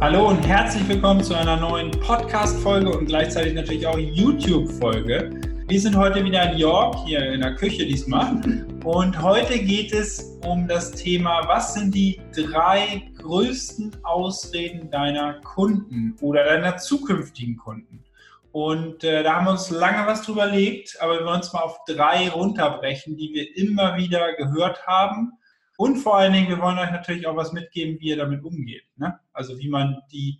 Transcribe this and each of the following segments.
Hallo und herzlich willkommen zu einer neuen Podcast-Folge und gleichzeitig natürlich auch YouTube-Folge. Wir sind heute wieder in York, hier in der Küche diesmal. Und heute geht es um das Thema, was sind die drei größten Ausreden deiner Kunden oder deiner zukünftigen Kunden? Und äh, da haben wir uns lange was drüber überlegt, aber wir wollen uns mal auf drei runterbrechen, die wir immer wieder gehört haben und vor allen Dingen, wir wollen euch natürlich auch was mitgeben, wie ihr damit umgeht. Ne? Also wie man die,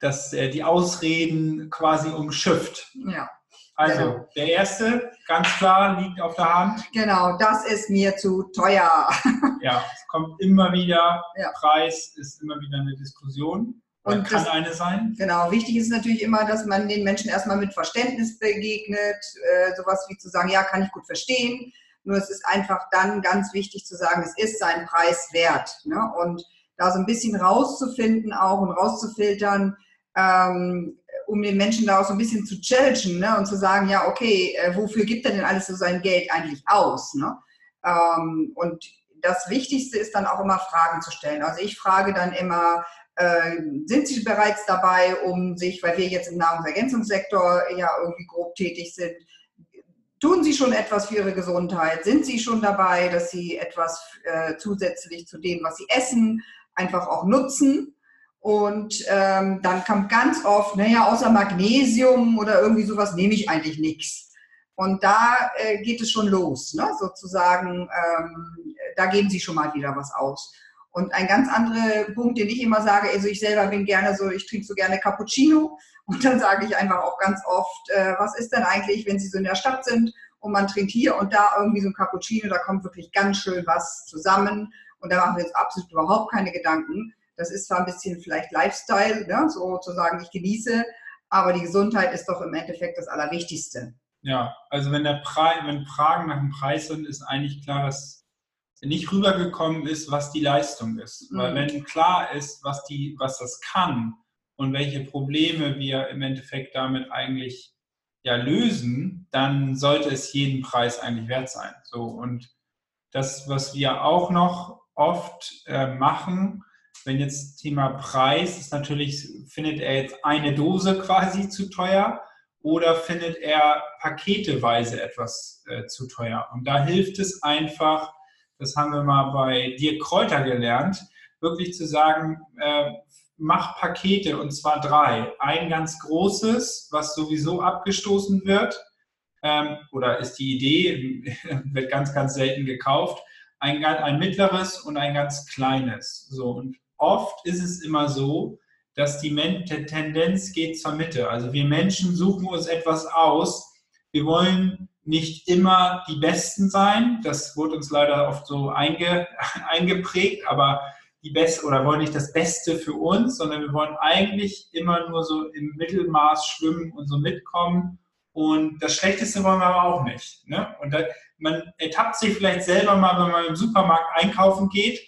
das, äh, die Ausreden quasi umschifft. Ja. Also genau. der erste, ganz klar, liegt auf der Hand. Genau, das ist mir zu teuer. ja, es kommt immer wieder, ja. Preis ist immer wieder eine Diskussion. Und kann das, eine sein. Genau, wichtig ist natürlich immer, dass man den Menschen erstmal mit Verständnis begegnet, äh, sowas wie zu sagen, ja, kann ich gut verstehen nur es ist einfach dann ganz wichtig zu sagen, es ist seinen Preis wert. Ne? Und da so ein bisschen rauszufinden auch und rauszufiltern, ähm, um den Menschen da auch so ein bisschen zu challengen ne? und zu sagen, ja, okay, äh, wofür gibt er denn alles so sein Geld eigentlich aus? Ne? Ähm, und das Wichtigste ist dann auch immer Fragen zu stellen. Also ich frage dann immer, äh, sind Sie bereits dabei, um sich, weil wir jetzt im Nahrungsergänzungssektor ja irgendwie grob tätig sind, Tun Sie schon etwas für Ihre Gesundheit? Sind Sie schon dabei, dass Sie etwas äh, zusätzlich zu dem, was Sie essen, einfach auch nutzen? Und ähm, dann kommt ganz oft, naja, außer Magnesium oder irgendwie sowas nehme ich eigentlich nichts. Und da äh, geht es schon los, ne? sozusagen, ähm, da geben Sie schon mal wieder was aus. Und ein ganz anderer Punkt, den ich immer sage, also ich selber bin gerne so, ich trinke so gerne Cappuccino und dann sage ich einfach auch ganz oft, äh, was ist denn eigentlich, wenn Sie so in der Stadt sind und man trinkt hier und da irgendwie so ein Cappuccino, da kommt wirklich ganz schön was zusammen und da machen wir uns absolut überhaupt keine Gedanken. Das ist zwar ein bisschen vielleicht Lifestyle, ne, sozusagen, ich genieße, aber die Gesundheit ist doch im Endeffekt das Allerwichtigste. Ja, also wenn, der Preis, wenn Fragen nach dem Preis sind, ist eigentlich klar, dass nicht rübergekommen ist, was die Leistung ist. Mhm. Weil wenn klar ist, was, die, was das kann, und welche Probleme wir im Endeffekt damit eigentlich ja lösen, dann sollte es jeden Preis eigentlich wert sein. So und das, was wir auch noch oft äh, machen, wenn jetzt Thema Preis ist natürlich, findet er jetzt eine Dose quasi zu teuer oder findet er paketeweise etwas äh, zu teuer? Und da hilft es einfach, das haben wir mal bei Dirk Kräuter gelernt, wirklich zu sagen, äh, mach Pakete und zwar drei. Ein ganz großes, was sowieso abgestoßen wird, ähm, oder ist die Idee, wird ganz, ganz selten gekauft. Ein, ein mittleres und ein ganz kleines. So, und oft ist es immer so, dass die Men Tendenz geht zur Mitte. Also wir Menschen suchen uns etwas aus. Wir wollen nicht immer die Besten sein. Das wurde uns leider oft so einge, eingeprägt, aber die Beste oder wollen nicht das Beste für uns, sondern wir wollen eigentlich immer nur so im Mittelmaß schwimmen und so mitkommen. Und das Schlechteste wollen wir aber auch nicht. Ne? Und da, man ertappt sich vielleicht selber mal, wenn man im Supermarkt einkaufen geht.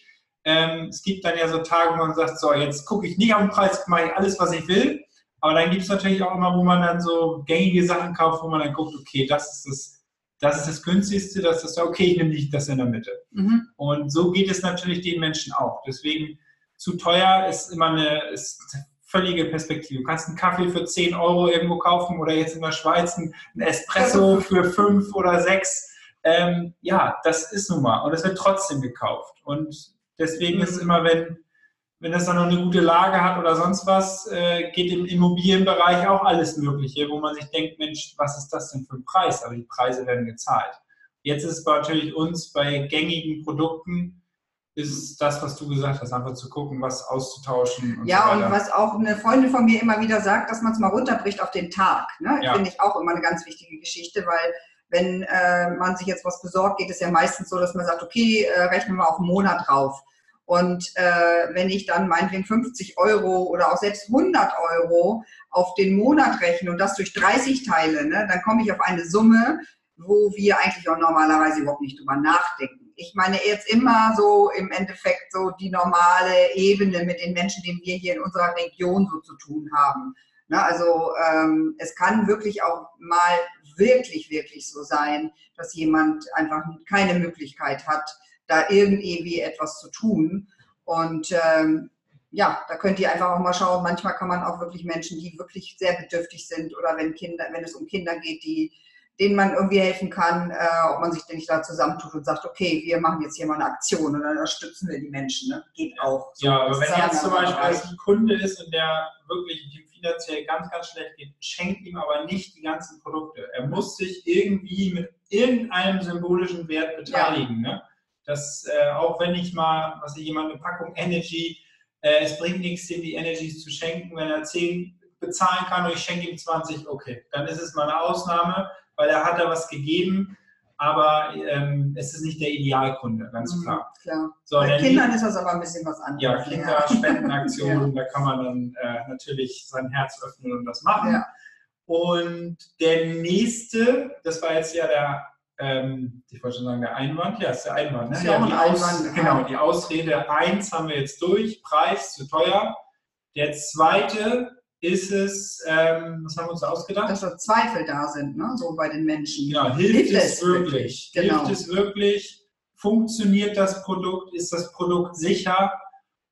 Ähm, es gibt dann ja so Tage, wo man sagt, so, jetzt gucke ich nicht auf den Preis, mache ich alles, was ich will. Aber dann gibt es natürlich auch immer, wo man dann so gängige Sachen kauft, wo man dann guckt, okay, das ist das das ist das günstigste, das ist okay, ich nehme nicht das in der Mitte. Mhm. Und so geht es natürlich den Menschen auch. Deswegen zu teuer ist immer eine, ist völlige Perspektive. Du kannst einen Kaffee für 10 Euro irgendwo kaufen oder jetzt in der Schweiz ein Espresso für 5 oder 6. Ähm, ja, das ist nun mal. Und es wird trotzdem gekauft. Und deswegen mhm. ist immer, wenn wenn das dann noch eine gute Lage hat oder sonst was, äh, geht im Immobilienbereich auch alles Mögliche, wo man sich denkt, Mensch, was ist das denn für ein Preis? Aber die Preise werden gezahlt. Jetzt ist es natürlich uns bei gängigen Produkten, ist das, was du gesagt hast, einfach zu gucken, was auszutauschen. Und ja, so und was auch eine Freundin von mir immer wieder sagt, dass man es mal runterbricht auf den Tag. Ne? Ja. Finde ich auch immer eine ganz wichtige Geschichte, weil wenn äh, man sich jetzt was besorgt, geht es ja meistens so, dass man sagt, okay, äh, rechnen wir auf einen Monat drauf. Und äh, wenn ich dann meinetwegen 50 Euro oder auch selbst 100 Euro auf den Monat rechne und das durch 30 teile, ne, dann komme ich auf eine Summe, wo wir eigentlich auch normalerweise überhaupt nicht drüber nachdenken. Ich meine jetzt immer so im Endeffekt so die normale Ebene mit den Menschen, denen wir hier in unserer Region so zu tun haben. Ne, also ähm, es kann wirklich auch mal wirklich, wirklich so sein, dass jemand einfach keine Möglichkeit hat, da irgendwie etwas zu tun. Und ähm, ja, da könnt ihr einfach auch mal schauen. Manchmal kann man auch wirklich Menschen, die wirklich sehr bedürftig sind oder wenn Kinder, wenn es um Kinder geht, die denen man irgendwie helfen kann, äh, ob man sich denn nicht da zusammentut und sagt, okay, wir machen jetzt hier mal eine Aktion und dann unterstützen wir die Menschen. Ne? Geht auch. So, ja, aber wenn jetzt zum Beispiel ein Kunde ist und der wirklich dem finanziell ganz, ganz schlecht geht, schenkt ihm aber nicht die ganzen Produkte. Er muss sich irgendwie mit irgendeinem symbolischen Wert beteiligen. Ja. Ne? Das, äh, auch wenn ich mal, was ich jemand eine Packung Energy, äh, es bringt nichts, dir die Energies zu schenken, wenn er 10 bezahlen kann und ich schenke ihm 20, okay, dann ist es mal eine Ausnahme weil er hat da was gegeben, aber ähm, es ist nicht der Idealkunde, ganz mhm, klar. klar. So, Bei Kindern ist das aber ein bisschen was anderes. Ja, Kinderspendenaktionen, ja. da kann man dann äh, natürlich sein Herz öffnen und das machen. Ja. Und der nächste, das war jetzt ja der, ähm, ich wollte schon sagen, der Einwand, ja, ist der Einwand. Ne? Ja, die Aus, Einwand, genau, die Ausrede 1 haben wir jetzt durch, Preis zu teuer. Der zweite ist es, ähm, was haben wir uns ausgedacht? Dass da Zweifel da sind, ne? so bei den Menschen. Genau, hilft, hilft es wirklich? wirklich? Genau. Hilft es wirklich? Funktioniert das Produkt? Ist das Produkt sicher?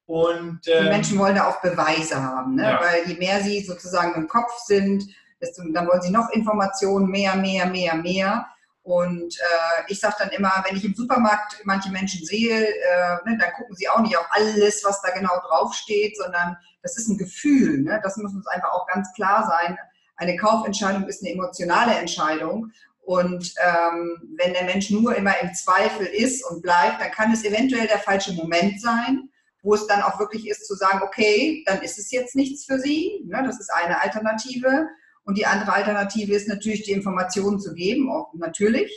Und, ähm, die Menschen wollen da auch Beweise haben, ne? Ja. weil je mehr sie sozusagen im Kopf sind, desto, dann wollen sie noch Informationen, mehr, mehr, mehr, mehr. Und äh, ich sage dann immer, wenn ich im Supermarkt manche Menschen sehe, äh, ne, dann gucken sie auch nicht auf alles, was da genau draufsteht, sondern das ist ein Gefühl. Ne? Das muss uns einfach auch ganz klar sein. Eine Kaufentscheidung ist eine emotionale Entscheidung. Und ähm, wenn der Mensch nur immer im Zweifel ist und bleibt, dann kann es eventuell der falsche Moment sein, wo es dann auch wirklich ist zu sagen, okay, dann ist es jetzt nichts für Sie. Ne? Das ist eine Alternative. Und die andere Alternative ist natürlich, die Informationen zu geben, auch natürlich.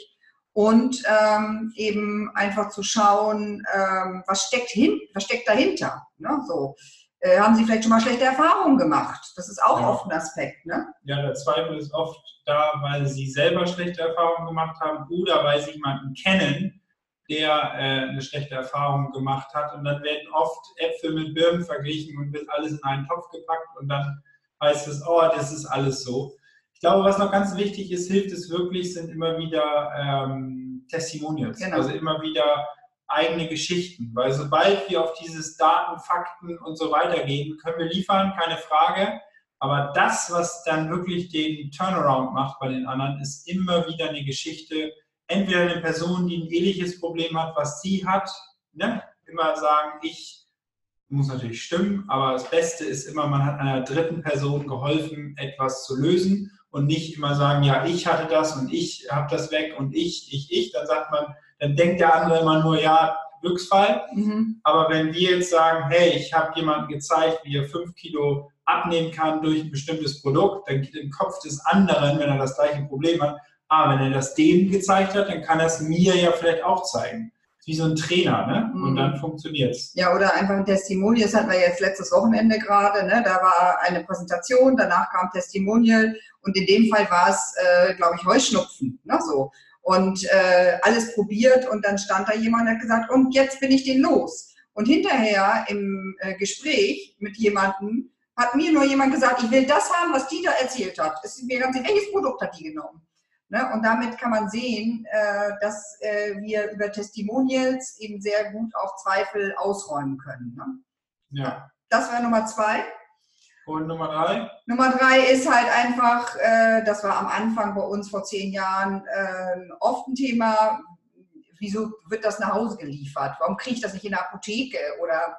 Und ähm, eben einfach zu schauen, ähm, was, steckt hin, was steckt dahinter. Ne? So. Äh, haben Sie vielleicht schon mal schlechte Erfahrungen gemacht? Das ist auch ja. oft ein Aspekt. Ne? Ja, der Zweifel ist oft da, weil Sie selber schlechte Erfahrungen gemacht haben oder weil Sie jemanden kennen, der äh, eine schlechte Erfahrung gemacht hat. Und dann werden oft Äpfel mit Birnen verglichen und wird alles in einen Topf gepackt und dann heißt es, oh, das ist alles so. Ich glaube, was noch ganz wichtig ist, hilft es wirklich, sind immer wieder ähm, Testimonials. Genau. Also immer wieder eigene Geschichten. Weil sobald wir auf dieses Daten, Fakten und so weiter gehen, können wir liefern, keine Frage. Aber das, was dann wirklich den Turnaround macht bei den anderen, ist immer wieder eine Geschichte. Entweder eine Person, die ein ähnliches Problem hat, was sie hat, ne? immer sagen, ich muss natürlich stimmen, aber das Beste ist immer, man hat einer dritten Person geholfen, etwas zu lösen und nicht immer sagen, ja, ich hatte das und ich habe das weg und ich, ich, ich. Dann sagt man, dann denkt der andere immer nur, ja, Glücksfall. Mhm. Aber wenn wir jetzt sagen, hey, ich habe jemandem gezeigt, wie er fünf Kilo abnehmen kann durch ein bestimmtes Produkt, dann geht im Kopf des anderen, wenn er das gleiche Problem hat, ah, wenn er das dem gezeigt hat, dann kann er es mir ja vielleicht auch zeigen wie so ein Trainer, ne? Und mhm. dann funktioniert es. Ja, oder einfach ein Testimonial, das hatten wir jetzt letztes Wochenende gerade, ne? Da war eine Präsentation, danach kam Testimonial und in dem Fall war es, äh, glaube ich, Heuschnupfen, ne? So. Und äh, alles probiert und dann stand da jemand und hat gesagt, und jetzt bin ich den los. Und hinterher im äh, Gespräch mit jemandem hat mir nur jemand gesagt, ich will das haben, was die da erzählt hat. Es ist mir ganz welches Produkt hat die genommen? Ne? Und damit kann man sehen, äh, dass äh, wir über Testimonials eben sehr gut auch Zweifel ausräumen können. Ne? Ja. Das war Nummer zwei. Und Nummer drei? Nummer drei ist halt einfach, äh, das war am Anfang bei uns vor zehn Jahren oft ein Thema, wieso wird das nach Hause geliefert? Warum kriege ich das nicht in der Apotheke? Oder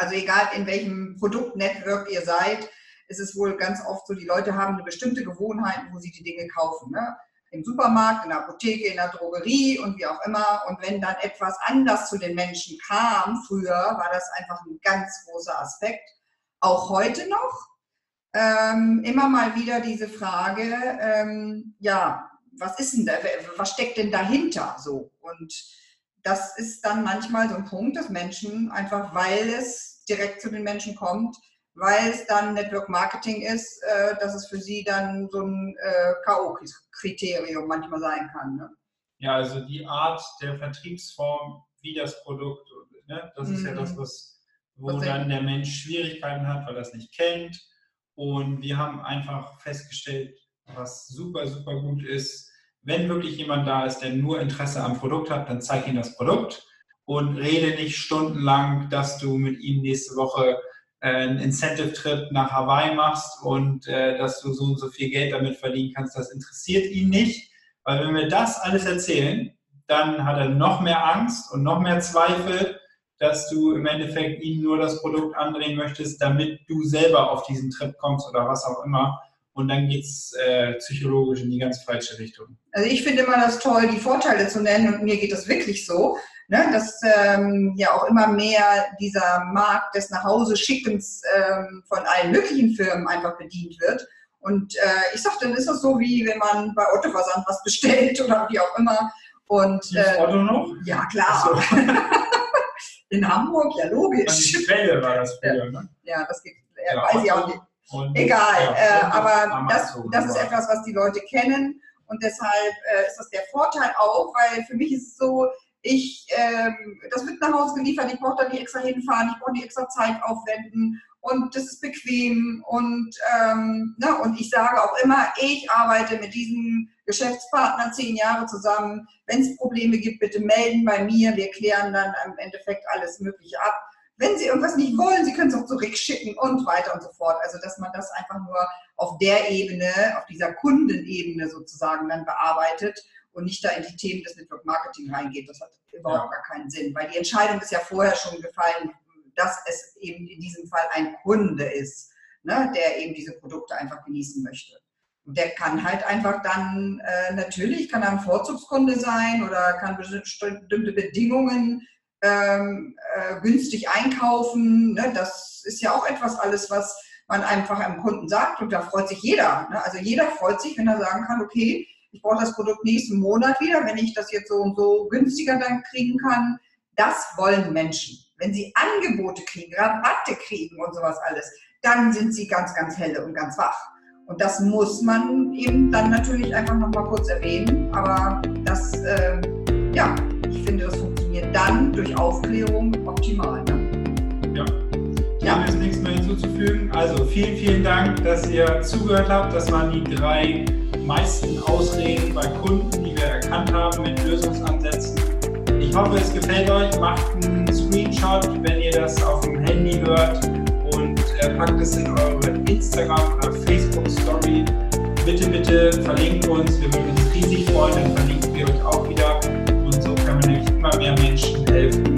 also egal in welchem Produktnetwork ihr seid, ist es wohl ganz oft so, die Leute haben eine bestimmte Gewohnheit, wo sie die Dinge kaufen. Ne? Im Supermarkt, in der Apotheke, in der Drogerie und wie auch immer. Und wenn dann etwas anders zu den Menschen kam, früher war das einfach ein ganz großer Aspekt. Auch heute noch. Ähm, immer mal wieder diese Frage, ähm, ja, was ist denn da, was steckt denn dahinter so? Und das ist dann manchmal so ein Punkt, dass Menschen einfach, weil es direkt zu den Menschen kommt, weil es dann Network Marketing ist, äh, dass es für sie dann so ein äh, K.O.-Kriterium manchmal sein kann. Ne? Ja, also die Art der Vertriebsform, wie das Produkt, ne? das ist mhm. ja das, was, wo was dann der Mensch Schwierigkeiten hat, weil er es nicht kennt. Und wir haben einfach festgestellt, was super, super gut ist, wenn wirklich jemand da ist, der nur Interesse am Produkt hat, dann zeig ihm das Produkt und rede nicht stundenlang, dass du mit ihm nächste Woche einen Incentive-Trip nach Hawaii machst und äh, dass du so und so viel Geld damit verdienen kannst. Das interessiert ihn nicht, weil wenn wir das alles erzählen, dann hat er noch mehr Angst und noch mehr Zweifel, dass du im Endeffekt ihm nur das Produkt andrehen möchtest, damit du selber auf diesen Trip kommst oder was auch immer. Und dann geht es äh, psychologisch in die ganz falsche Richtung. Also ich finde immer das toll, die Vorteile zu nennen und mir geht das wirklich so ne, dass ähm, ja auch immer mehr dieser Markt des Nachhause-Schickens ähm, von allen möglichen Firmen einfach bedient wird. Und äh, ich sag, dann ist das so, wie wenn man bei Otto Versand was bestellt oder wie auch immer. Und, äh, Otto noch? Ja, klar. So. In Hamburg, ja logisch. Die Quelle war das früher, ja. ne? Ja, das gibt, äh, ja, weiß ich auch nicht. Und, Egal, ja, äh, aber das, das ist etwas, was die Leute kennen. Und deshalb äh, ist das der Vorteil auch, weil für mich ist es so, ich, ähm, das wird nach Hause geliefert, ich brauche da nicht extra hinfahren, ich brauche nicht extra Zeit aufwenden und das ist bequem und, ähm, ne, und ich sage auch immer, ich arbeite mit diesem Geschäftspartner zehn Jahre zusammen. Wenn es Probleme gibt, bitte melden bei mir, wir klären dann im Endeffekt alles Mögliche ab. Wenn Sie irgendwas nicht wollen, Sie können es auch zurückschicken und weiter und so fort. Also, dass man das einfach nur auf der Ebene, auf dieser Kundenebene sozusagen dann bearbeitet und nicht da in die Themen des Network Marketing reingeht. Das hat überhaupt ja. gar keinen Sinn, weil die Entscheidung ist ja vorher schon gefallen, dass es eben in diesem Fall ein Kunde ist, ne, der eben diese Produkte einfach genießen möchte. Und der kann halt einfach dann, äh, natürlich kann er ein Vorzugskunde sein oder kann bestimmte Bedingungen ähm, äh, günstig einkaufen. Ne? Das ist ja auch etwas alles, was man einfach einem Kunden sagt und da freut sich jeder. Ne? Also jeder freut sich, wenn er sagen kann, okay, ich brauche das Produkt nächsten Monat wieder, wenn ich das jetzt so und so günstiger dann kriegen kann. Das wollen Menschen. Wenn sie Angebote kriegen, Rabatte kriegen und sowas alles, dann sind sie ganz, ganz helle und ganz wach. Und das muss man eben dann natürlich einfach nochmal kurz erwähnen. Aber das, äh, ja, ich finde, das funktioniert dann durch Aufklärung optimal. Ne? Ja. Ja. Dem ist nichts mehr hinzuzufügen. Also vielen, vielen Dank, dass ihr zugehört habt. Das waren die drei meisten Ausreden bei Kunden, die wir erkannt haben mit Lösungsansätzen. Ich hoffe, es gefällt euch. Macht einen Screenshot, wenn ihr das auf dem Handy hört und äh, packt es in eure Instagram- oder Facebook-Story. Bitte, bitte verlinkt uns. Wir würden uns riesig freuen, dann verlinken wir euch auch wieder. Und so können wir nämlich immer mehr Menschen helfen